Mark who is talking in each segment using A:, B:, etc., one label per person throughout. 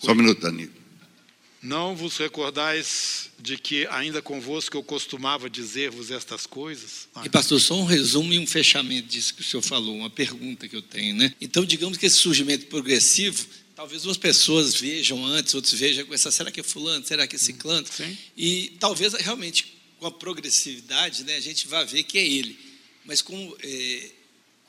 A: Só um minuto, Danilo.
B: Não vos recordais de que ainda convosco eu costumava dizer-vos estas coisas?
C: E pastor, só um resumo e um fechamento disso que o senhor falou, uma pergunta que eu tenho, né? Então, digamos que esse surgimento progressivo, talvez umas pessoas vejam antes, outros vejam com essa, será que é fulano, será que é ciclano?
B: Sim.
C: E talvez realmente com a progressividade, né, a gente vai ver que é ele. Mas como é,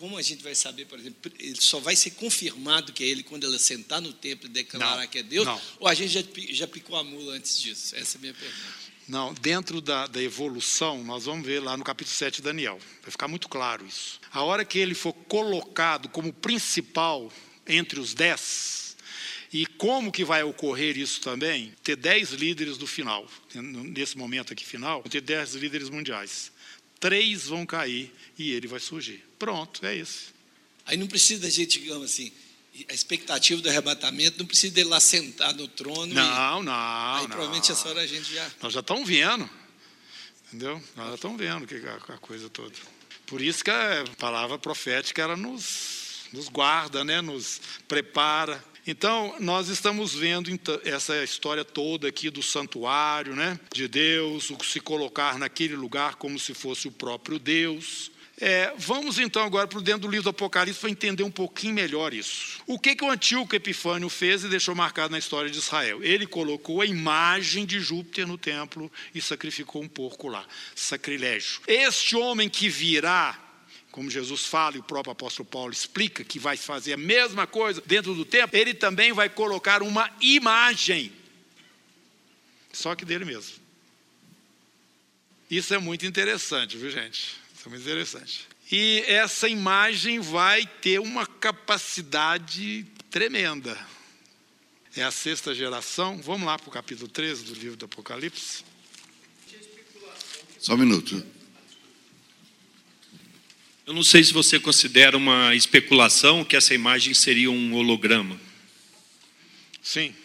C: como a gente vai saber, por exemplo, ele só vai ser confirmado que é ele quando ela sentar no templo e declarar
B: Não,
C: que é Deus?
B: não.
C: Ou a gente já, já picou a mula antes disso? Essa é a minha pergunta.
B: Não, dentro da, da evolução, nós vamos ver lá no capítulo 7 de Daniel. Vai ficar muito claro isso. A hora que ele for colocado como principal entre os dez, e como que vai ocorrer isso também? Ter dez líderes do final, nesse momento aqui final, ter dez líderes mundiais. Três vão cair e ele vai surgir. Pronto, é isso.
C: Aí não precisa da gente, digamos assim, a expectativa do arrebatamento, não precisa dele lá sentar no trono. e,
B: Não, não,
C: aí
B: não.
C: provavelmente essa hora a gente já.
B: Nós já estamos vendo. Entendeu? Nós já estamos vendo que a, a coisa toda. Por isso que a palavra profética ela nos, nos guarda, né? nos prepara. Então, nós estamos vendo então, essa história toda aqui do santuário né? de Deus, o se colocar naquele lugar como se fosse o próprio Deus. É, vamos então agora para dentro do livro do Apocalipse para entender um pouquinho melhor isso. O que, que o Antíoco Epifânio fez e deixou marcado na história de Israel? Ele colocou a imagem de Júpiter no templo e sacrificou um porco lá. Sacrilégio. Este homem que virá, como Jesus fala e o próprio apóstolo Paulo explica, que vai fazer a mesma coisa dentro do templo, ele também vai colocar uma imagem, só que dele mesmo. Isso é muito interessante, viu, gente? Isso é muito interessante. E essa imagem vai ter uma capacidade tremenda. É a sexta geração. Vamos lá para o capítulo 13 do livro do Apocalipse.
A: Só um minuto.
D: Eu não sei se você considera uma especulação que essa imagem seria um holograma.
B: Sim.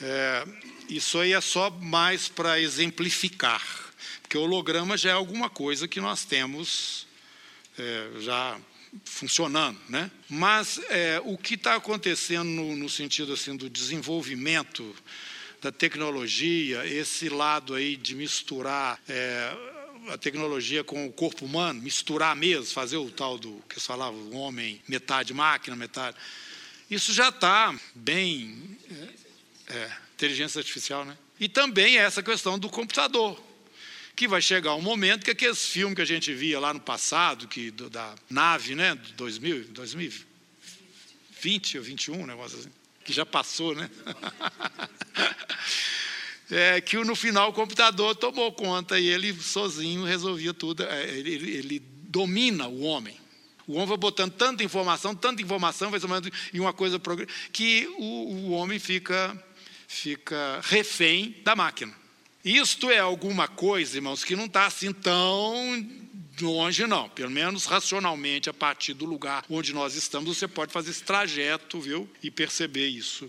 B: É, isso aí é só mais para exemplificar, porque holograma já é alguma coisa que nós temos é, já funcionando, né? Mas é, o que está acontecendo no, no sentido assim do desenvolvimento da tecnologia, esse lado aí de misturar é, a tecnologia com o corpo humano, misturar mesmo, fazer o tal do que se falava, o homem metade máquina, metade. Isso já está bem. É, é, inteligência artificial, né? E também essa questão do computador, que vai chegar um momento que aqueles filmes que a gente via lá no passado, que do- da nave, né, de 2000, 2020 ou 21, um negócio assim, que já passou, né? É, que no final o computador tomou conta e ele sozinho resolvia tudo. É, Ele, ele- ele domina o homem. O homem vai botando tanta informação, tanta informação, vai somando em uma coisa que o, o homem fica, fica refém da máquina. Isto é alguma coisa, irmãos, que não está assim tão longe, não. Pelo menos racionalmente, a partir do lugar onde nós estamos, você pode fazer esse trajeto, viu? E perceber isso,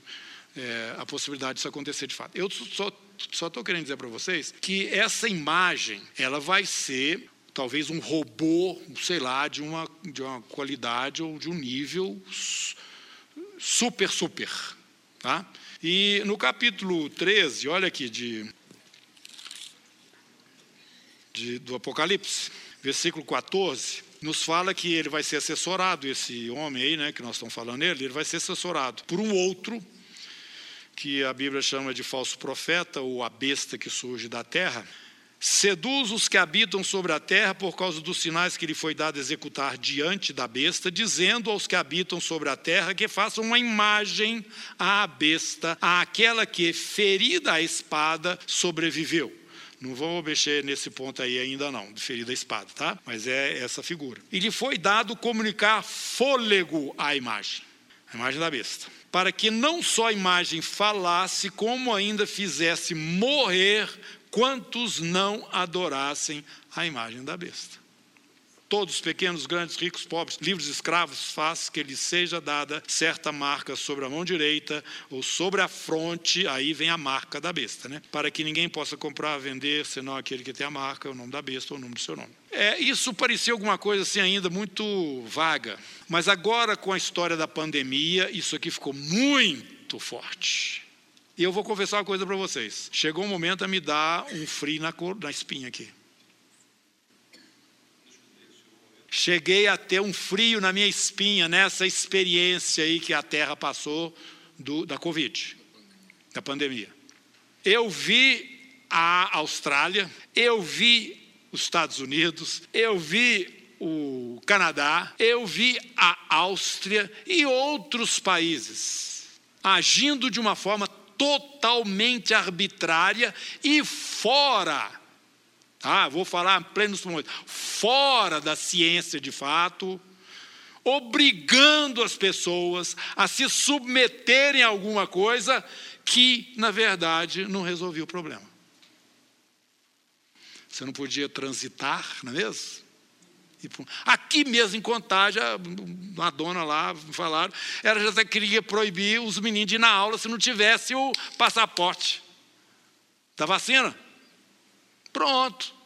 B: é, a possibilidade disso acontecer de fato. Eu só só estou querendo dizer para vocês que essa imagem, ela vai ser talvez um robô, sei lá, de uma, de uma qualidade ou de um nível super, super. Tá? E no capítulo 13, olha aqui, de, de- do Apocalipse, versículo 14, nos fala que ele vai ser assessorado, esse homem aí, né, que nós estamos falando nele, ele vai ser assessorado por um outro, que a Bíblia chama de falso profeta, ou a besta que surge da terra, seduz os que habitam sobre a terra por causa dos sinais que lhe foi dado executar diante da besta, dizendo aos que habitam sobre a terra que façam uma imagem à besta, àquela que, ferida a espada, sobreviveu. Não vou mexer nesse ponto aí ainda não, de ferida a espada, tá? Mas é essa figura. E lhe foi dado comunicar fôlego à imagem, a imagem da besta, para que não só a imagem falasse, como ainda fizesse morrer quantos não adorassem a imagem da besta. Todos, pequenos, grandes, ricos, pobres, livres, escravos, faz que lhe seja dada certa marca sobre a mão direita ou sobre a fronte, aí vem a marca da besta, né? Para que ninguém possa comprar, vender, senão aquele que tem a marca, o nome da besta ou o nome do seu nome. É, isso parecia alguma coisa assim ainda muito vaga, mas agora com a história da pandemia, isso aqui ficou muito forte. E eu vou confessar uma coisa para vocês. Chegou um momento a me dar um frio na, na espinha aqui. Cheguei a ter um frio na minha espinha nessa experiência aí que a Terra passou do, da Covid, da pandemia. Eu vi a Austrália, eu vi os Estados Unidos, eu vi o Canadá, eu vi a Áustria e outros países agindo de uma forma totalmente arbitrária e fora, ah, vou falar plenos pulmões, fora da ciência de fato, obrigando as pessoas a se submeterem a alguma coisa que, na verdade, não resolvia o problema. Você não podia transitar, não é mesmo? Aqui mesmo em Contagem, uma dona lá falaram, ela já queria proibir os meninos de ir na aula se não tivesse o passaporte da vacina. Pronto.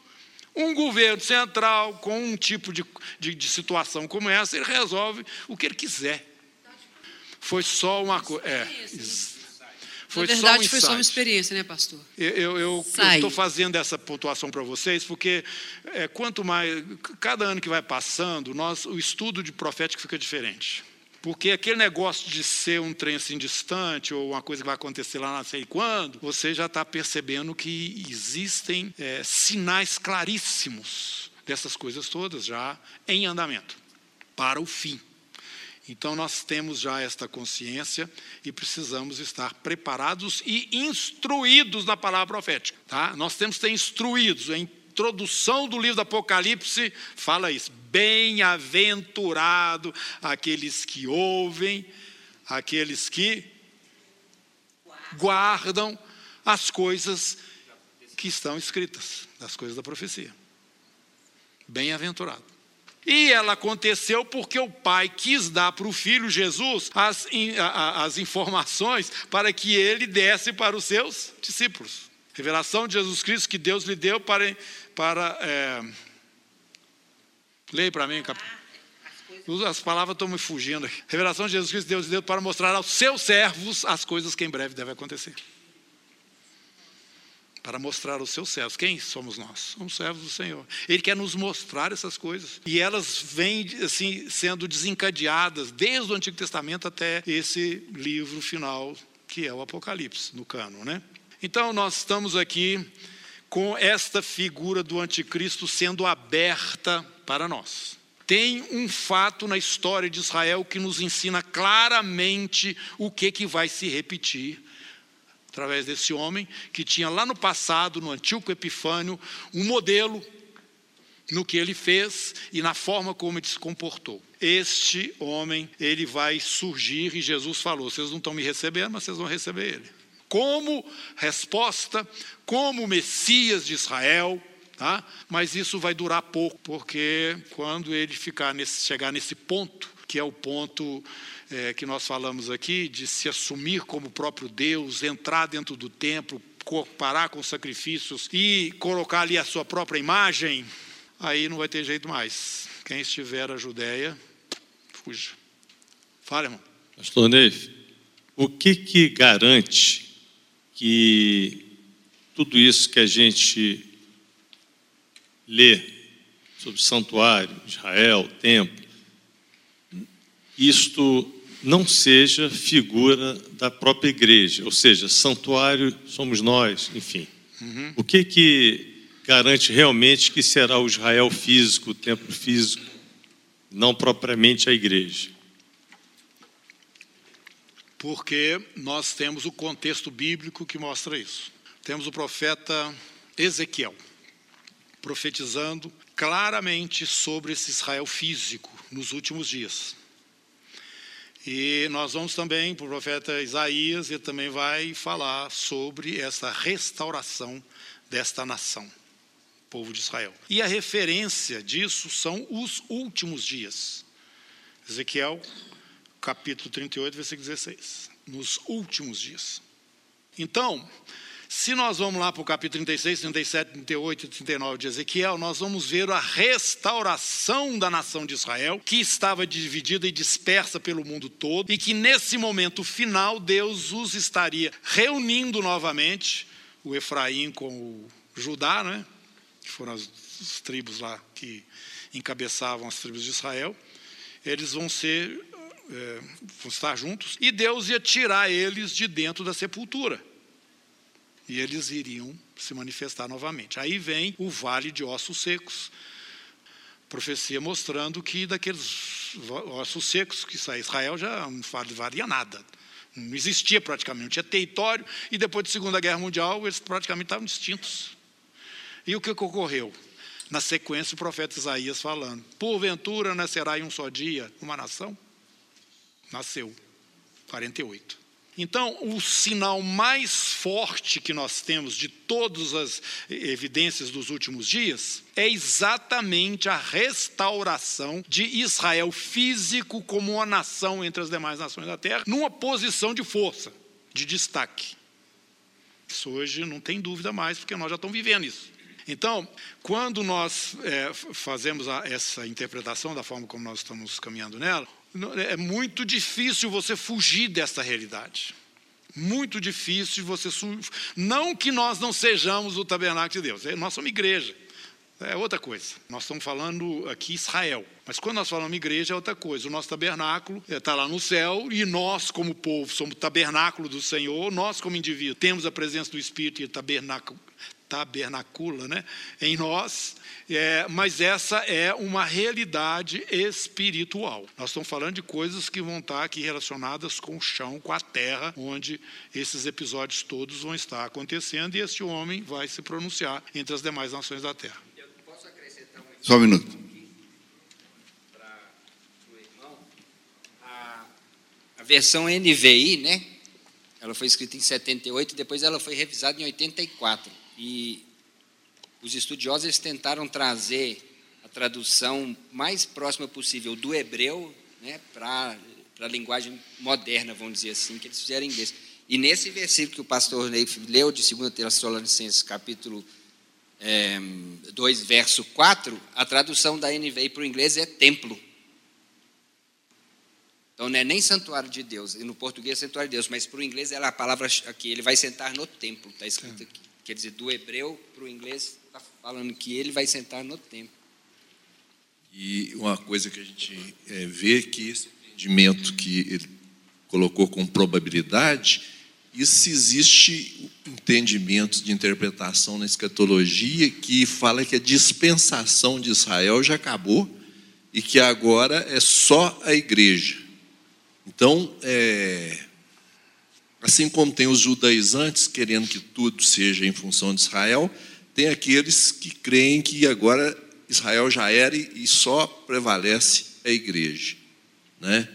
B: Um governo central com um tipo de, de, de situação como essa, ele resolve o que ele quiser. Foi só uma coisa. É,
A: foi Na verdade, só um foi só uma experiência, né, pastor?
B: Eu estou fazendo essa pontuação para vocês, porque é, quanto mais. Cada ano que vai passando, nós, o estudo de profético fica diferente. Porque aquele negócio de ser um trem assim distante, ou uma coisa que vai acontecer lá não sei quando, você já está percebendo que existem é, sinais claríssimos dessas coisas todas já em andamento para o fim. Então nós temos já esta consciência e precisamos estar preparados e instruídos na palavra profética. Tá? Nós temos que ser instruídos. A introdução do livro do Apocalipse fala isso. Bem-aventurado aqueles que ouvem, aqueles que guardam as coisas que estão escritas, as coisas da profecia. Bem-aventurado. E ela aconteceu porque o pai quis dar para o filho Jesus as, as informações para que ele desse para os seus discípulos. Revelação de Jesus Cristo que Deus lhe deu para. Para é... Leia para mim, cap... As palavras estão me fugindo aqui. Revelação de Jesus Cristo, Deus lhe deu para mostrar aos seus servos as coisas que em breve devem acontecer para mostrar aos seus servos. Quem somos nós? Somos servos do Senhor. Ele quer nos mostrar essas coisas. E elas vêm assim sendo desencadeadas desde o Antigo Testamento até esse livro final, que é o Apocalipse, no cano, né? Então nós estamos aqui com esta figura do anticristo sendo aberta para nós. Tem um fato na história de Israel que nos ensina claramente o que, que vai se repetir através desse homem que tinha lá no passado, no Antíoco Epifânio, um modelo no que ele fez e na forma como ele se comportou. Este homem, ele vai surgir e Jesus falou: vocês não estão me recebendo, mas vocês vão receber ele. Como resposta, como Messias de Israel, tá? mas isso vai durar pouco, porque quando ele ficar nesse, chegar nesse ponto, que é o ponto é, que nós falamos aqui, de se assumir como próprio Deus, entrar dentro do templo, parar com sacrifícios e colocar ali a sua própria imagem, aí não vai ter jeito mais. Quem estiver a Judéia, fuja. Fala, irmão.
E: Pastor Neif, o que que garante que tudo isso que a gente lê sobre santuário, Israel, templo, isto não seja figura da própria igreja, ou seja, santuário somos nós, enfim. Uhum. O que que garante realmente que será o Israel físico, o templo físico, não propriamente a igreja?
B: Porque nós temos o contexto bíblico que mostra isso. Temos o profeta Ezequiel profetizando claramente sobre esse Israel físico nos últimos dias. E nós vamos também para o profeta Isaías, ele também vai falar sobre essa restauração desta nação, povo de Israel. E a referência disso são os últimos dias. Ezequiel, capítulo 38, versículo 16. Nos últimos dias. Então, Se nós vamos lá para o capítulo 36, 37, 38 e 39 de Ezequiel, nós vamos ver a restauração da nação de Israel, que estava dividida e dispersa pelo mundo todo, e que nesse momento final Deus os estaria reunindo novamente, o Efraim com o Judá, né? que foram as, as tribos lá que encabeçavam as tribos de Israel. Eles vão ser, é, estar juntos, e Deus ia tirar eles de dentro da sepultura e eles iriam se manifestar novamente. Aí vem o vale de ossos secos. Profecia mostrando que daqueles ossos secos que sai Israel já não valia nada. Não existia praticamente, não tinha território, e depois da Segunda Guerra Mundial eles praticamente estavam extintos. E o que ocorreu? Na sequência, o profeta Isaías falando: Porventura nascerá em um só dia uma nação? Nasceu. 48. Então, o sinal mais forte que nós temos de todas as evidências dos últimos dias é exatamente a restauração de Israel físico como uma nação entre as demais nações da terra, numa posição de força, de destaque. Isso hoje não tem dúvida mais, porque nós já estamos vivendo isso. Então, quando nós é, fazemos a, essa interpretação da forma como nós estamos caminhando nela, é muito difícil você fugir dessa realidade. Muito difícil você. Não que nós não sejamos o tabernáculo de Deus, é, nós somos igreja. É outra coisa. Nós estamos falando aqui Israel. Mas quando nós falamos igreja é outra coisa. O nosso tabernáculo está lá no céu e nós, como povo, somos o tabernáculo do Senhor. Nós, como indivíduo, temos a presença do Espírito e o tabernáculo, tabernacula né, em nós, é, mas essa é uma realidade espiritual. Nós estamos falando de coisas que vão estar aqui relacionadas com o chão, com a terra, onde esses episódios todos vão estar acontecendo e este homem vai se pronunciar entre as demais nações da terra.
F: Eu posso acrescentar um Só um minuto. A versão NVI, né? Ela foi escrita em 78, depois ela foi revisada em 84. E os estudiosos tentaram trazer a tradução mais próxima possível do hebreu né, para a linguagem moderna, vamos dizer assim, que eles fizeram em inglês. E nesse versículo que o pastor Neif leu, de 2 Tessalonicenses, capítulo é, 2, verso 4, a tradução da NVI para o inglês é templo. Então não é nem santuário de Deus, no português é santuário de Deus, mas para o inglês é a palavra aqui, ele vai sentar no templo, está escrito aqui. Quer dizer, do hebreu para o inglês, está falando que ele vai sentar no templo.
G: E uma coisa que a gente é, vê que esse entendimento que ele colocou com probabilidade, isso existe entendimentos de interpretação na escatologia que fala que a dispensação de Israel já acabou e que agora é só a igreja. Então, é, Assim como tem os judaizantes querendo que tudo seja em função de Israel, tem aqueles que creem que agora Israel já era e só prevalece a igreja, né?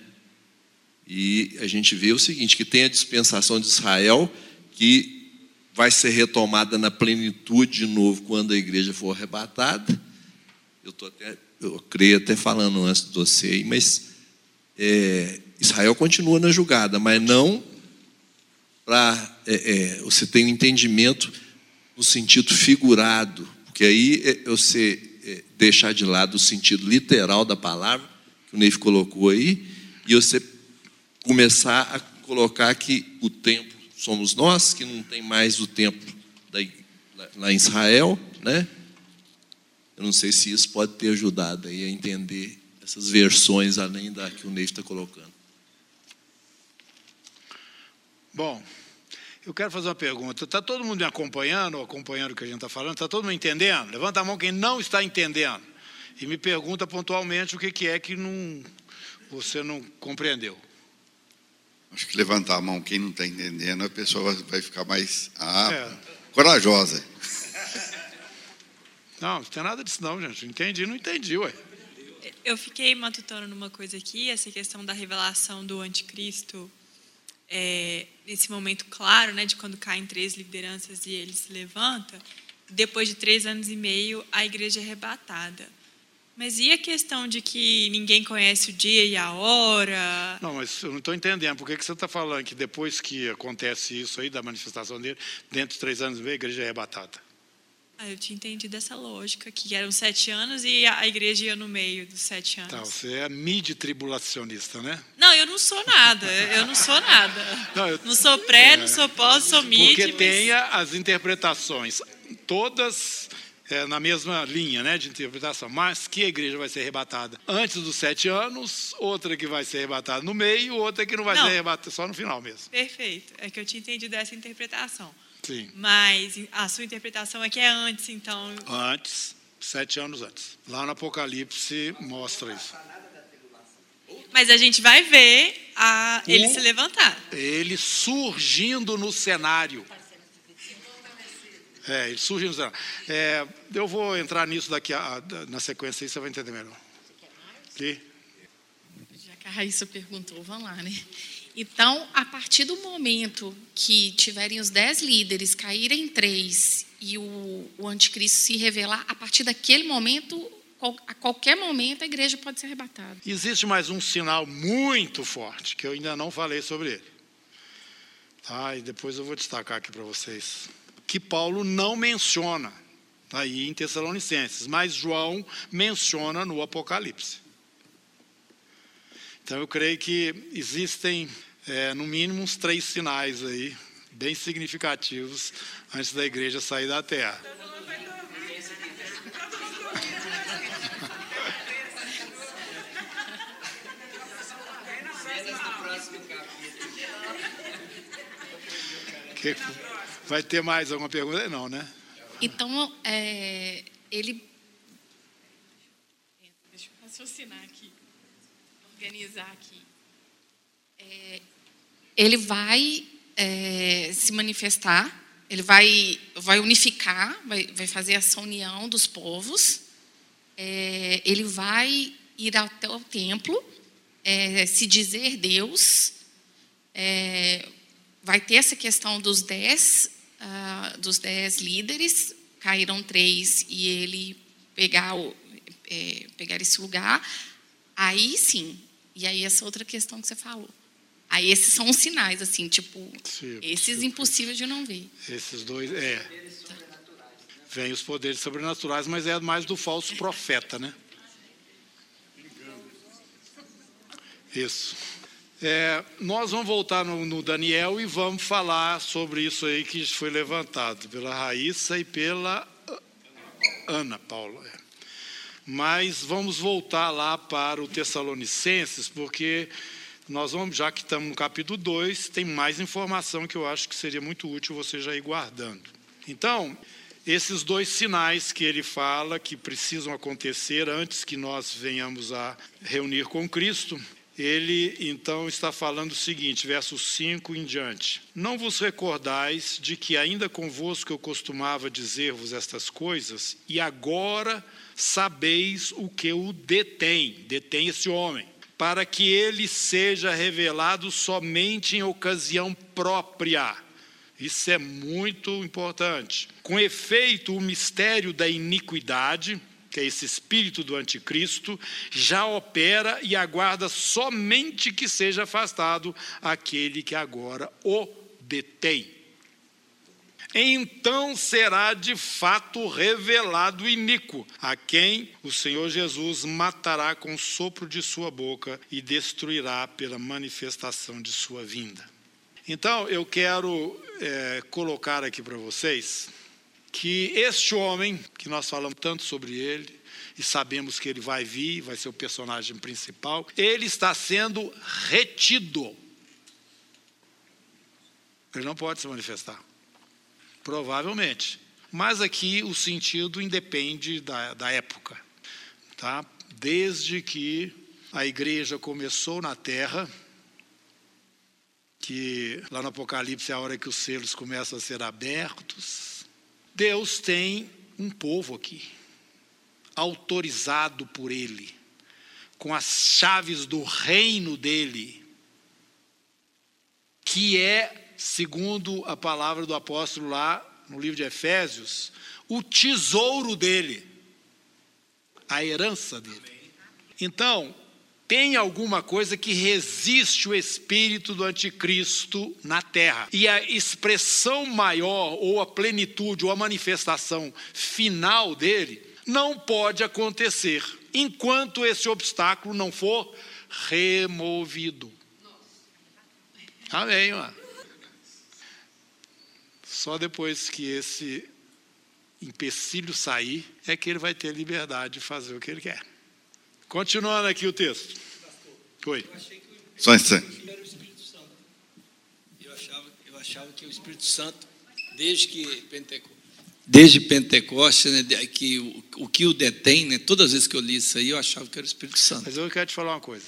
G: E a gente vê o seguinte, que tem a dispensação de Israel que vai ser retomada na plenitude de novo quando a igreja for arrebatada. Eu tô até, eu creio até falando antes de você, mas é, Israel continua na julgada, mas não para é, é, você ter um entendimento no sentido figurado, porque aí é, você é, deixar de lado o sentido literal da palavra, que o Neif colocou aí, e você começar a colocar que o templo somos nós, que não tem mais o templo da, lá em Israel, né? Eu não sei se isso pode ter ajudado aí a entender essas versões além da que o Neif está colocando.
B: Bom, eu quero fazer uma pergunta. Está todo mundo me acompanhando, ou acompanhando o que a gente está falando? Está todo mundo entendendo? Levanta a mão quem não está entendendo. E me pergunta pontualmente o que, que é que não, você não compreendeu.
H: Acho que levantar a mão quem não está entendendo, a pessoa vai ficar mais ah, é. corajosa.
B: Não, não tem nada disso não, gente. Entendi, não entendi, ué.
A: Eu fiquei matutando numa coisa aqui, essa questão da revelação do anticristo é, momento claro, né, de quando caem três lideranças e ele se levanta, depois de três anos e meio, a igreja é arrebatada. Mas e a questão de que ninguém conhece o dia e a hora?
B: Não, mas eu não estou entendendo. Por que, que você está falando que depois que acontece isso aí, da manifestação dele, dentro de três anos e meio, a igreja é arrebatada?
A: Ah, eu tinha entendido essa lógica, que eram sete anos e a igreja ia no meio dos sete anos.
B: Tá, você é midi-tribulacionista, né?
A: Não, eu não sou nada. Eu não sou nada.
B: Não, eu-
A: Não sou pré, não sou pós, sou mid.
B: Porque
A: mas-
B: tem a- as interpretações, todas é, na mesma linha né, de interpretação, mas que a igreja vai ser arrebatada antes dos sete anos, outra que vai ser arrebatada no meio, outra que não vai
A: Não.
B: ser arrebatada só no final mesmo.
A: Perfeito. É que eu tinha entendido essa interpretação.
B: Sim.
A: Mas a sua interpretação é que é antes, então.
B: Antes, sete anos antes. Lá no Apocalipse mostra isso.
A: Mas a gente vai ver a, ele
B: O-
A: se levantar.
B: Ele surgindo no cenário. É, ele surgindo no cenário. É, eu vou entrar nisso daqui a, a- na sequência aí, você vai entender melhor. Lê.
I: Já que a Raíssa perguntou, vamos lá, né? Então, a partir do momento que tiverem os dez líderes caírem em três e o, o anticristo se revelar, a partir daquele momento, a qualquer momento, a igreja pode ser arrebatada.
B: Existe mais um sinal muito forte, que eu ainda não falei sobre ele. Tá? E depois eu vou destacar aqui para vocês. Que Paulo não menciona aí em Tessalonicenses, mas João menciona no Apocalipse. Então eu creio que existem, é, no mínimo, uns três sinais aí, bem significativos, antes da igreja sair da terra. Que- vai ter mais alguma pergunta? Não, né?
I: Então, é, ele. Deixa eu raciocinar aqui, organizar aqui. É, ele vai é, se manifestar, ele vai, vai unificar, vai, vai fazer essa união dos povos, é, ele vai ir até o templo, é, se dizer Deus, é, vai ter essa questão dos dez, ah, dos dez líderes, caíram três e ele pegar, o, é, pegar esse lugar, aí sim, e aí essa outra questão que você falou. Aí esses são os sinais, assim, tipo,
B: Sim,
I: esses impossíveis de não ver.
B: Esses dois, é. Vem os poderes sobrenaturais, mas é mais do falso profeta, né? Isso. É, nós vamos voltar no, no Daniel e vamos falar sobre isso aí que foi levantado pela Raíssa e pela Ana Paula. é. Mas vamos voltar lá para o Tessalonicenses, porque nós vamos, já que estamos no capítulo 2, tem mais informação que eu acho que seria muito útil você já ir guardando. Então, esses dois sinais que ele fala que precisam acontecer antes que nós venhamos a reunir com Cristo, ele então está falando o seguinte, versos 5 em diante: Não vos recordais de que ainda convosco eu costumava dizer-vos estas coisas, e agora sabeis o que o detém, detém esse homem, para que ele seja revelado somente em ocasião própria. Isso é muito importante. Com efeito, o mistério da iniquidade, que é esse espírito do anticristo, já opera e aguarda somente que seja afastado aquele que agora o detém. Então será de fato revelado o iníquo, a quem o Senhor Jesus matará com o sopro de sua boca e destruirá pela manifestação de sua vinda. Então eu quero é, colocar aqui para vocês que este homem, que nós falamos tanto sobre ele, e sabemos que ele vai vir, vai ser o personagem principal, ele está sendo retido. Ele não pode se manifestar. Provavelmente. Mas aqui o sentido independe da, da época. Tá? Desde que a igreja começou na terra, que lá no Apocalipse é a hora que os selos começam a ser abertos, Deus tem um povo aqui, autorizado por Ele, com as chaves do reino dele, que é, segundo a palavra do apóstolo lá no livro de Efésios, o tesouro dele. a herança dele. Então, tem alguma coisa que resiste o espírito do anticristo na terra. E a expressão maior, ou a plenitude, ou a manifestação final dele, não pode acontecer enquanto esse obstáculo não for removido. Amém, mano. Só depois que esse empecilho sair é que ele vai ter liberdade de fazer o que ele quer. Continuando aqui o texto. Oi.
H: Só.
C: Eu achava, eu achava que o Espírito Santo, desde que Pentecostes, desde Pentecostes, né, que o, o, que o detém, né, todas as vezes que eu li isso aí, eu achava que era o Espírito Santo.
B: Mas eu quero te falar uma coisa.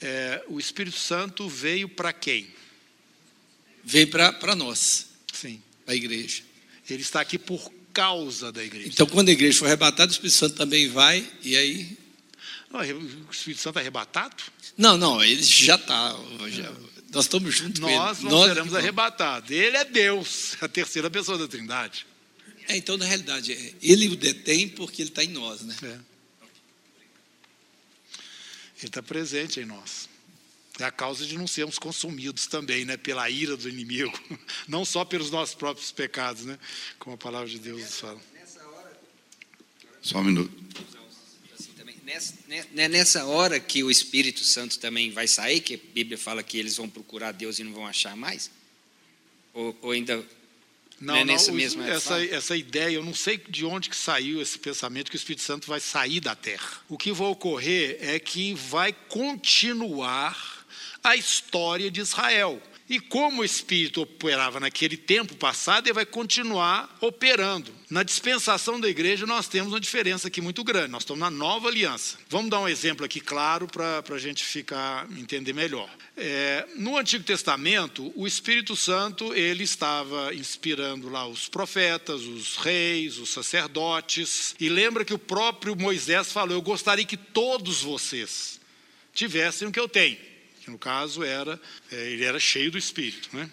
B: É, o Espírito Santo veio para quem?
C: Veio para nós. A igreja.
B: Ele está aqui por causa da igreja.
C: Então, quando a igreja for arrebatada, o Espírito Santo também vai, e aí
B: não, o Espírito Santo é arrebatado?
C: Não, não, ele já está. Nós estamos juntos
B: nós com ele. Não nós seremos arrebatados. Ele é Deus, a terceira pessoa da Trindade.
C: É, então, na realidade, é, ele o detém porque ele está em nós, né? É.
B: Ele está presente em nós. É a causa de não sermos consumidos também, né? Pela ira do inimigo. Não só pelos nossos próprios pecados, né? Como a palavra de Deus fala.
H: Só um minuto
F: nessa, nessa hora que o Espírito Santo também vai sair, que a Bíblia fala que eles vão procurar Deus e não vão achar mais? Ou, ou ainda
B: não, é nessa não, mesma essa, essa ideia, eu não sei de onde que saiu esse pensamento que o Espírito Santo vai sair da terra. O que vai ocorrer é que vai continuar a história de Israel. E como o Espírito operava naquele tempo passado, ele vai continuar operando. Na dispensação da igreja, nós temos uma diferença aqui muito grande. Nós estamos na nova aliança. Vamos dar um exemplo aqui claro para a gente ficar entender melhor. É, no Antigo Testamento, o Espírito Santo ele estava inspirando lá os profetas, os reis, os sacerdotes. E lembra que o próprio Moisés falou: Eu gostaria que todos vocês tivessem o que eu tenho que no caso era, é, ele era cheio do Espírito, né?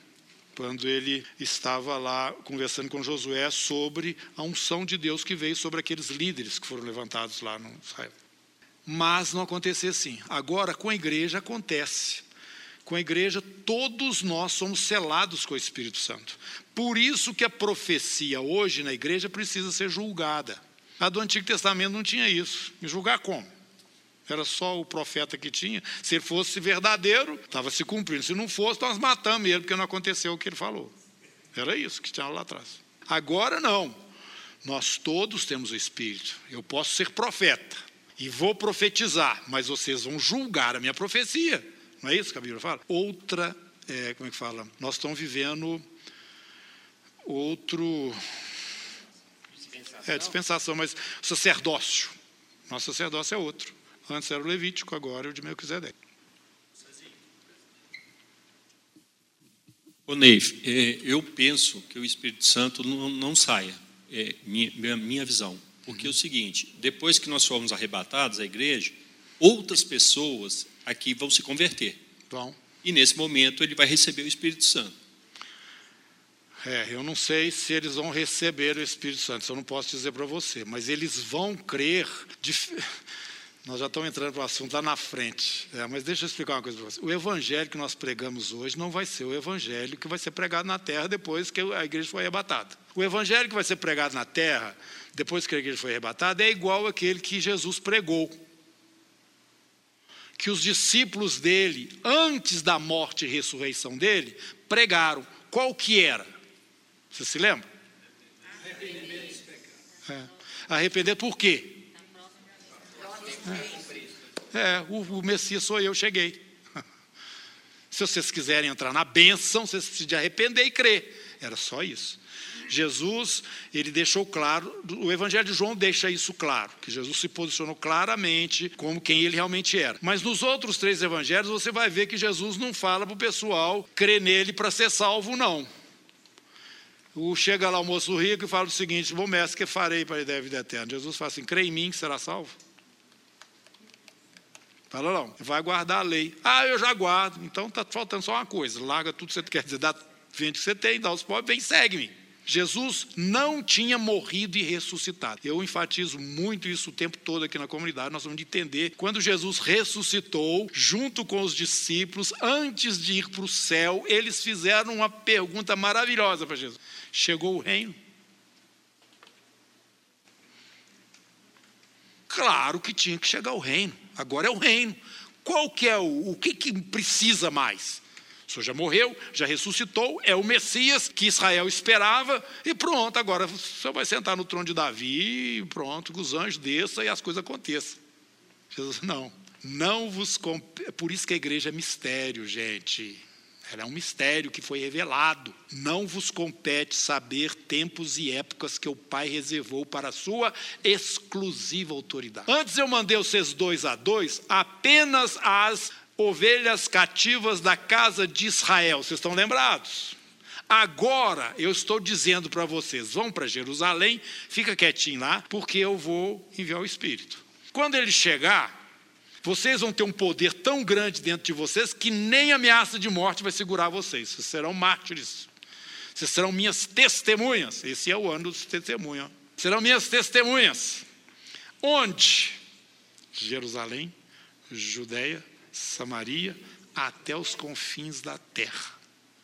B: quando ele estava lá conversando com Josué sobre a unção de Deus que veio sobre aqueles líderes que foram levantados lá no Israel. Mas não acontecia assim. Agora, com a igreja, acontece. Com a igreja, todos nós somos selados com o Espírito Santo. Por isso que a profecia hoje na igreja precisa ser julgada. A do Antigo Testamento não tinha isso. Me julgar como? Era só o profeta que tinha. Se ele fosse verdadeiro, estava se cumprindo. Se não fosse, nós matamos ele, porque não aconteceu o que ele falou. Era isso que tinha lá atrás. Agora não. Nós todos temos o Espírito. Eu posso ser profeta e vou profetizar, mas vocês vão julgar a minha profecia. Não é isso que a Bíblia fala? Outra, é, como é que fala? Nós estamos vivendo outro. Dispensação. É, dispensação, mas sacerdócio. Nosso sacerdócio é outro. Antes era o Levítico, agora é o de Melquisedeque.
D: Ô Neif, é, eu penso que o Espírito Santo não, não saia, é minha, minha visão. Porque é o seguinte, depois que nós formos arrebatados, a igreja, outras pessoas aqui vão se converter.
B: Vão.
D: E nesse momento ele vai receber o Espírito Santo.
B: É, eu não sei se eles vão receber o Espírito Santo, isso eu não posso dizer para você, mas eles vão crer. De... Nós já estamos entrando para o assunto lá na frente. É, mas deixa eu explicar uma coisa para você. O evangelho que nós pregamos hoje não vai ser o evangelho que vai ser pregado na terra depois que a igreja foi arrebatada. O evangelho que vai ser pregado na terra, depois que a igreja foi arrebatada, é igual àquele que Jesus pregou. Que os discípulos dele, antes da morte e ressurreição dele, pregaram. Qual que era? Você se lembra? Arrepender dos pecados. É. Arrepender por quê? É, o, o Messias sou eu, cheguei. Se vocês quiserem entrar na bênção, vocês precisam de arrepender e crer. Era só isso. Jesus, ele deixou claro, o Evangelho de João deixa isso claro, que Jesus se posicionou claramente como quem ele realmente era. Mas nos outros três evangelhos você vai ver que Jesus não fala para o pessoal crer nele para ser salvo, não. O, chega lá o moço rico e fala o seguinte: Bom mestre, que farei para ele a vida eterna? Jesus fala assim: crê em mim que será salvo. Fala, não, vai guardar a lei. Ah, eu já guardo. Então está faltando só uma coisa: larga tudo que você quer dizer, dá, vende o que você tem, dá aos pobres, vem, segue-me. Jesus não tinha morrido e ressuscitado. Eu enfatizo muito isso o tempo todo aqui na comunidade. Nós vamos entender quando Jesus ressuscitou, junto com os discípulos, antes de ir para o céu, eles fizeram uma pergunta maravilhosa para Jesus: Chegou o reino? Claro que tinha que chegar o reino. Agora é o reino. Qual que é o, o que, que precisa mais? O senhor já morreu, já ressuscitou, é o Messias que Israel esperava, e pronto, agora o senhor vai sentar no trono de Davi, e pronto, que os anjos desçam e as coisas aconteçam. Jesus, não, não vos. É por isso que a igreja é mistério, gente. Ela é um mistério que foi revelado. Não vos compete saber tempos e épocas que o Pai reservou para a sua exclusiva autoridade. Antes eu mandei vocês dois a dois apenas as ovelhas cativas da casa de Israel. Vocês estão lembrados? Agora eu estou dizendo para vocês: vão para Jerusalém, fica quietinho lá, porque eu vou enviar o Espírito. Quando ele chegar, vocês vão ter um poder tão grande dentro de vocês que nem ameaça de morte vai segurar vocês. Vocês serão mártires. Vocês serão minhas testemunhas. Esse é o ano dos testemunhos. Serão minhas testemunhas. Onde? Jerusalém, Judéia, Samaria, até os confins da terra.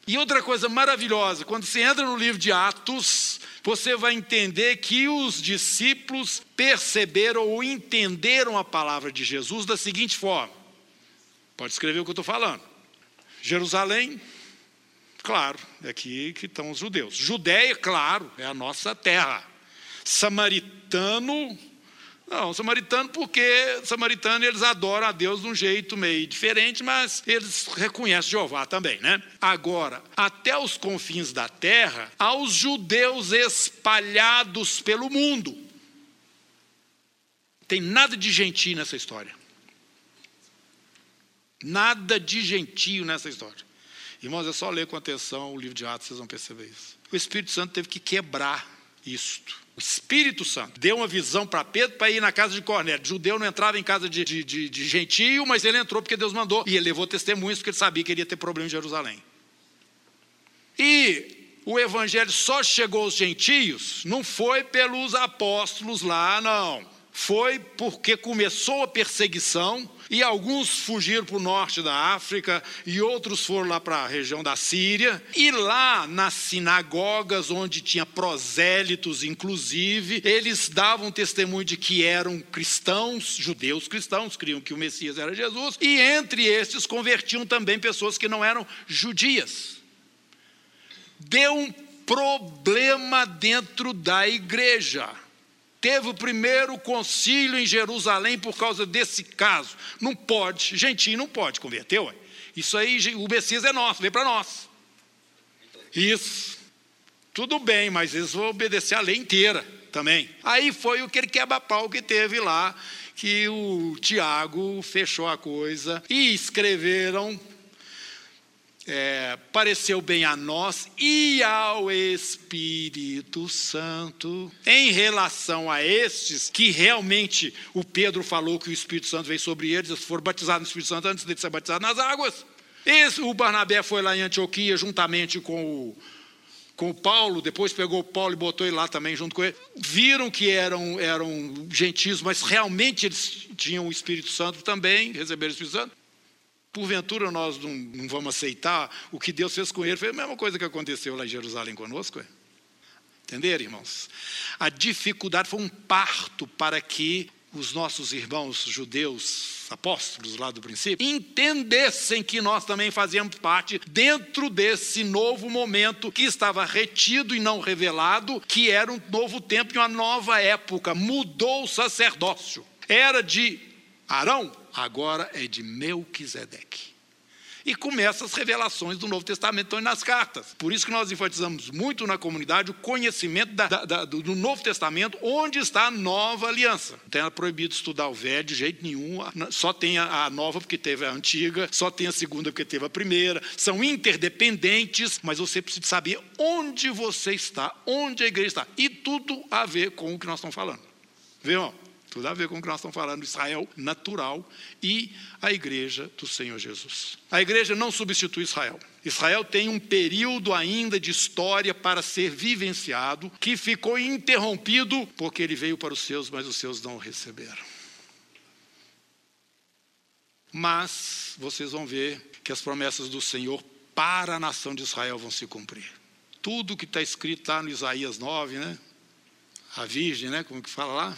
B: E outra coisa maravilhosa, quando você entra no livro de Atos, você vai entender que os discípulos perceberam ou entenderam a palavra de Jesus da seguinte forma. Pode escrever o que eu estou falando. Jerusalém, claro, é aqui que estão os judeus. Judéia, claro, é a nossa terra. Samaritano, não, samaritano porque samaritano eles adoram a Deus de um jeito meio diferente, mas eles reconhecem Jeová também, né? Agora, até os confins da terra, aos judeus espalhados pelo mundo. Tem nada de gentio nessa história. Nada de gentio nessa história. Irmãos, é só ler com atenção o livro de Atos, vocês vão perceber isso. O Espírito Santo teve que quebrar isto. O Espírito Santo deu uma visão para Pedro para ir na casa de Cornélio. Judeu não entrava em casa de, de, de, de gentio, mas ele entrou porque Deus mandou. E ele levou testemunhas porque ele sabia que ele ia ter problema em Jerusalém. E o evangelho só chegou aos gentios, não foi pelos apóstolos lá, não foi porque começou a perseguição e alguns fugiram para o norte da África e outros foram lá para a região da Síria. E lá nas sinagogas, onde tinha prosélitos, inclusive, eles davam testemunho de que eram cristãos, judeus cristãos, criam que o Messias era Jesus, e entre estes convertiam também pessoas que não eram judias. Deu um problema dentro da igreja teve o primeiro concílio em Jerusalém por causa desse caso. Não pode, gentil não pode converter, ué. Isso aí, o Messias é nosso, vem para nós. Isso. Tudo bem, mas eles vão obedecer a lei inteira também. Aí foi o que ele quebra-pau que teve lá, que o Tiago fechou a coisa e escreveram é, pareceu bem a nós e ao Espírito Santo. Em relação a estes, que realmente o Pedro falou que o Espírito Santo veio sobre eles, eles foram batizados no Espírito Santo antes de ser batizados nas águas. Esse, o Barnabé foi lá em Antioquia juntamente com o, com o Paulo, depois pegou o Paulo e botou ele lá também junto com ele. Viram que eram, eram gentios, mas realmente eles tinham o Espírito Santo também, receberam o Espírito Santo porventura nós não, não, vamos aceitar o que Deus fez com ele? Foi a mesma coisa que aconteceu lá em Jerusalém conosco. É? Entenderam, irmãos? A dificuldade foi um parto para que os nossos irmãos judeus, apóstolos lá do princípio, entendessem que nós também fazíamos parte dentro desse novo momento que estava retido e não revelado, que era um novo tempo e uma nova época. Mudou o sacerdócio. Era de Arão, agora é de Melquisedeque. E começa as revelações do Novo Testamento estão nas cartas. Por isso que nós enfatizamos muito na comunidade o conhecimento da, da, do Novo Testamento, onde está a nova aliança. Não é proibido estudar o velho de jeito nenhum, só tem a, a nova porque teve a antiga, só tem a segunda porque teve a primeira. São interdependentes, mas você precisa saber onde você está, onde a igreja está. E tudo a ver com o que nós estamos falando. Viu? Tudo a ver com o que nós estamos falando, Israel natural e a igreja do Senhor Jesus. A igreja não substitui Israel. Israel tem um período ainda de história para ser vivenciado que ficou interrompido porque ele veio para os seus, mas os seus não o receberam. Mas vocês vão ver que as promessas do Senhor para a nação de Israel vão se cumprir. Tudo que está escrito lá no Isaías 9, né? A virgem, né? Como que fala lá?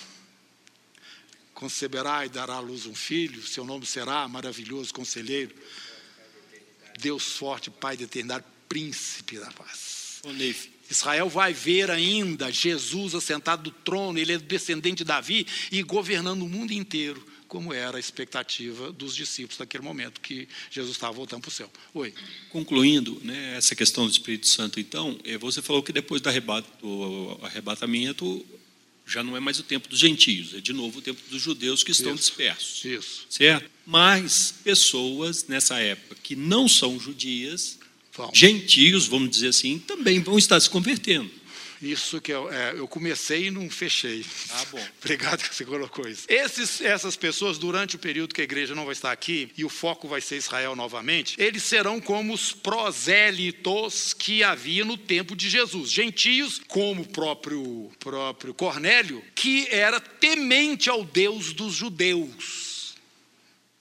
B: Conceberá e dará à luz um filho, seu nome será maravilhoso conselheiro, Deus forte, Pai de eternidade, príncipe da paz. Israel vai ver ainda Jesus assentado do trono, ele é descendente de Davi e governando o mundo inteiro, como era a expectativa dos discípulos naquele momento que Jesus estava voltando para o céu. Oi.
D: Concluindo né, essa questão do Espírito Santo, então, eh, você falou que depois do arrebatamento já não é mais o tempo dos gentios, é de novo o tempo dos judeus que estão
B: Isso,
D: dispersos.
B: Isso.
D: Certo? Mas pessoas nessa época que não são judias, gentios, vamos dizer assim, também vão estar se convertendo.
B: Isso que eu, é, eu comecei e não fechei.
D: Ah, bom.
B: Obrigado que você colocou isso. Esses, essas pessoas, durante o período que a igreja não vai estar aqui, e o foco vai ser Israel novamente, eles serão como os prosélitos que havia no tempo de Jesus. Gentios, como o próprio, próprio Cornélio, que era temente ao Deus dos judeus.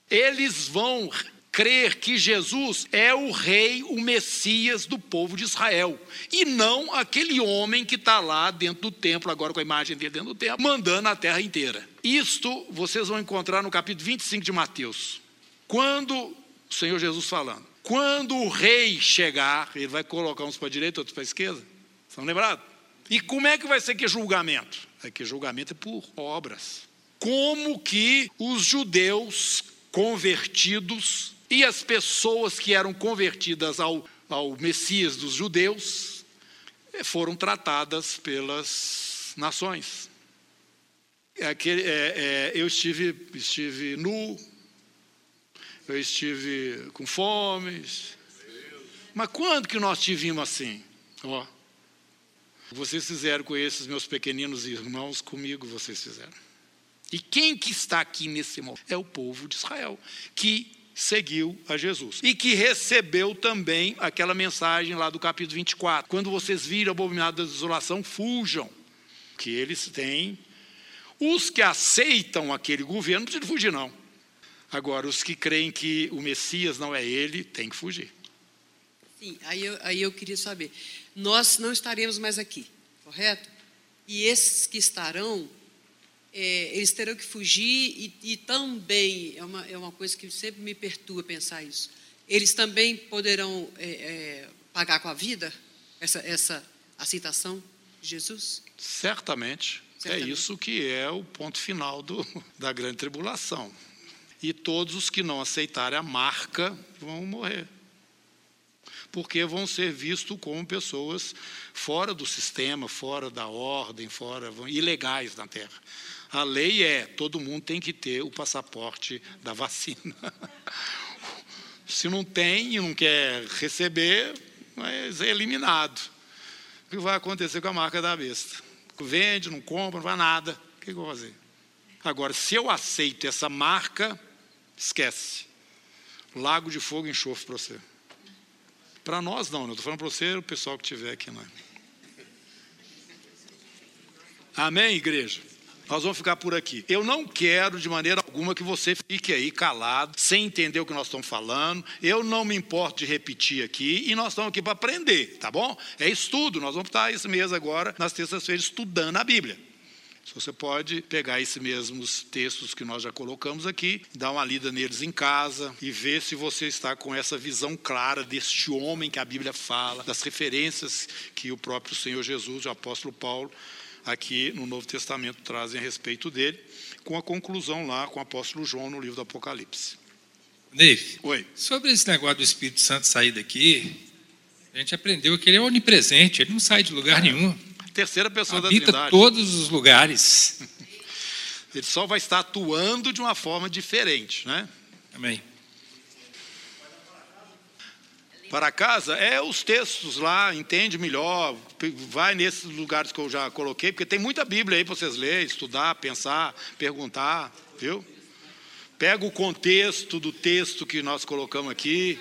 B: Eles vão crer que Jesus é o rei, o Messias do povo de Israel, e não aquele homem que está lá dentro do templo, agora com a imagem dele dentro do templo, mandando a terra inteira. Isto vocês vão encontrar no capítulo 25 de Mateus. Quando o Senhor Jesus falando, quando o rei chegar, ele vai colocar uns para a direita, outros para a esquerda. Estão lembrados? E como é que vai ser que julgamento? É que julgamento é por obras. Como que os judeus convertidos e as pessoas que eram convertidas ao, ao Messias dos judeus eh, foram tratadas pelas nações. É aquele, é, é, eu estive, estive nu, eu estive com fome. Mas quando que nós tivemos assim? Ó, vocês fizeram com esses meus pequeninos irmãos, comigo vocês fizeram. E quem que está aqui nesse momento? É o povo de Israel, que seguiu a Jesus. E que recebeu também aquela mensagem lá do capítulo 24. Quando vocês viram a abominada da desolação, fujam. Que eles têm. Os que aceitam aquele governo não precisam fugir, não. Agora, os que creem que o Messias não é ele, têm que fugir.
J: Sim, aí eu, aí eu queria saber. Nós não estaremos mais aqui, correto? E esses que estarão, é, eles terão que fugir e, e também, é uma, é uma coisa que sempre me perturba pensar isso, eles também poderão é, é, pagar com a vida essa, essa aceitação de Jesus?
B: Certamente,
J: Certamente.
B: É isso que é o ponto final do, da grande tribulação. E todos os que não aceitarem a marca vão morrer. Porque vão ser vistos como pessoas fora do sistema, fora da ordem, fora ilegais na Terra. A lei é: todo mundo tem que ter o passaporte da vacina. Se não tem e não quer receber, ser eliminado. O que vai acontecer com a marca da besta? Vende, não compra, não vai nada. O que eu vou fazer? Agora, se eu aceito essa marca, esquece. Lago de fogo e enxofre para você. Para nós não, eu estou falando para você, o pessoal que estiver aqui. Não é? Amém, igreja? Nós vamos ficar por aqui. Eu não quero de maneira alguma que você fique aí calado, sem entender o que nós estamos falando. Eu não me importo de repetir aqui e nós estamos aqui para aprender, tá bom? É estudo. Nós vamos estar esse mês agora, nas terças-feiras, estudando a Bíblia. Você pode pegar esses mesmos textos que nós já colocamos aqui, dar uma lida neles em casa e ver se você está com essa visão clara deste homem que a Bíblia fala, das referências que o próprio Senhor Jesus, o apóstolo Paulo, aqui no Novo Testamento trazem a respeito dele, com a conclusão lá com o apóstolo João no livro do Apocalipse.
K: Neve,
B: Oi.
K: sobre esse negócio do Espírito Santo sair daqui, a gente aprendeu que ele é onipresente, ele não sai de lugar nenhum.
B: Terceira pessoa da
K: Habita
B: Trindade.
K: todos os lugares.
B: Ele só vai estar atuando de uma forma diferente, né?
K: Amém.
B: Para casa é os textos lá, entende melhor, vai nesses lugares que eu já coloquei, porque tem muita Bíblia aí para vocês lerem, estudar, pensar, perguntar, viu? Pega o contexto do texto que nós colocamos aqui.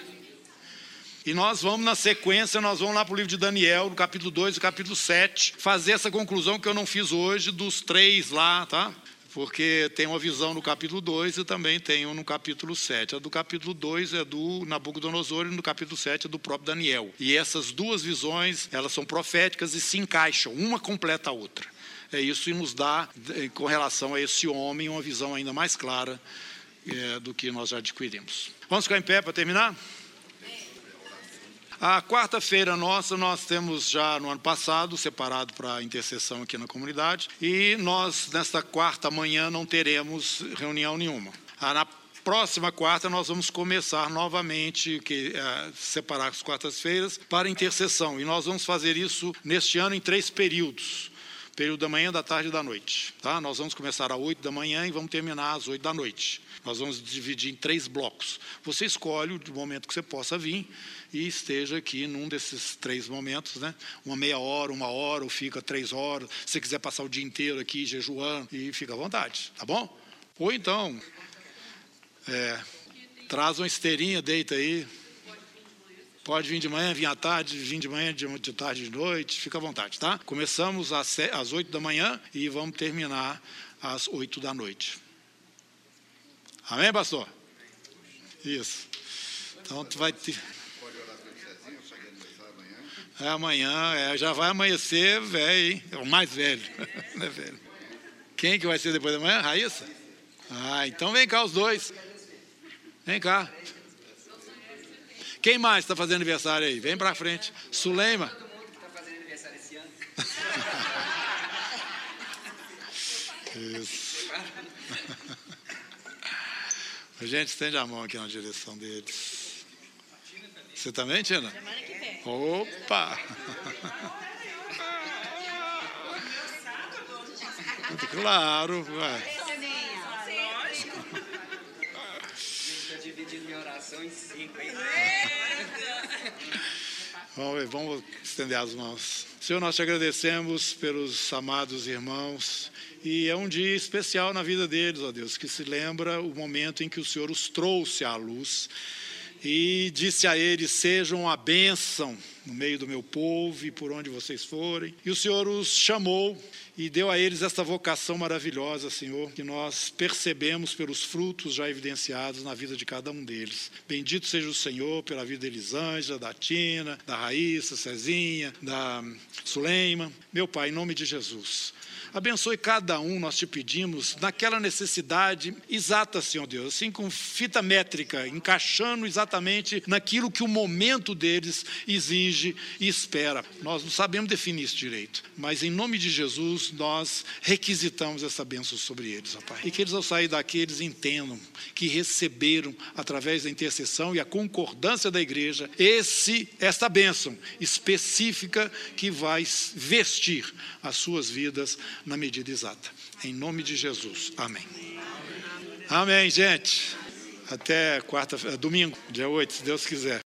B: E nós vamos, na sequência, nós vamos lá para o livro de Daniel, no capítulo 2 e capítulo 7, fazer essa conclusão que eu não fiz hoje dos três lá, tá? Porque tem uma visão no capítulo 2 e também tem um no capítulo 7. A do capítulo 2 é do Nabucodonosor e no capítulo 7 é do próprio Daniel. E essas duas visões, elas são proféticas e se encaixam, uma completa a outra. É isso e nos dá, com relação a esse homem, uma visão ainda mais clara é, do que nós já adquirimos. Vamos ficar em pé para terminar? A quarta-feira nossa, nós temos já no ano passado separado para intercessão aqui na comunidade e nós, nesta quarta manhã, não teremos reunião nenhuma. Ah, na próxima quarta, nós vamos começar novamente, que, é, separar as quartas-feiras, para intercessão. E nós vamos fazer isso neste ano em três períodos período da manhã, da tarde e da noite. Tá? Nós vamos começar às 8 da manhã e vamos terminar às 8 da noite. Nós vamos dividir em três blocos. Você escolhe o momento que você possa vir e esteja aqui num desses três momentos, né? Uma meia hora, uma hora, ou fica três horas. Se você quiser passar o dia inteiro aqui jejuando, e fica à vontade, tá bom? Ou então, é, traz uma esteirinha, deita aí. Pode vir de manhã, vir à tarde, vir de manhã, de tarde, de noite, fica à vontade, tá? Começamos às oito da manhã e vamos terminar às oito da noite. Amém, pastor? Isso. Então tu vai ter. É amanhã, é, já vai amanhecer velho, hein? É o mais velho. né, velho. Quem que vai ser depois da manhã? Raíssa? Ah, então vem cá os dois. Vem cá. Quem mais está fazendo aniversário aí? Vem para frente. Suleima. Todo mundo que está fazendo aniversário esse ano. Isso. A gente estende a mão aqui na direção deles. Você também, Tina? Semana que. Opa! Claro, vai. Vamos, ver, vamos estender as mãos. Senhor, nós te agradecemos pelos amados irmãos e é um dia especial na vida deles, ó Deus, que se lembra o momento em que o Senhor os trouxe à luz e disse a eles: Sejam a bênção no meio do meu povo e por onde vocês forem. E o Senhor os chamou e deu a eles esta vocação maravilhosa, Senhor, que nós percebemos pelos frutos já evidenciados na vida de cada um deles. Bendito seja o Senhor pela vida de Elisângela, da Tina, da Raíssa, Cezinha, da Suleima. Meu Pai, em nome de Jesus, Abençoe cada um, nós te pedimos, naquela necessidade exata, Senhor Deus, assim com fita métrica, encaixando exatamente naquilo que o momento deles exige e espera. Nós não sabemos definir isso direito, mas em nome de Jesus nós requisitamos essa bênção sobre eles, ó Pai. E que eles ao sair daqui eles entendam que receberam através da intercessão e a concordância da igreja esse esta bênção específica que vai vestir as suas vidas na medida exata. Em nome de Jesus. Amém. Amém, gente. Até quarta, domingo, dia 8, se Deus quiser.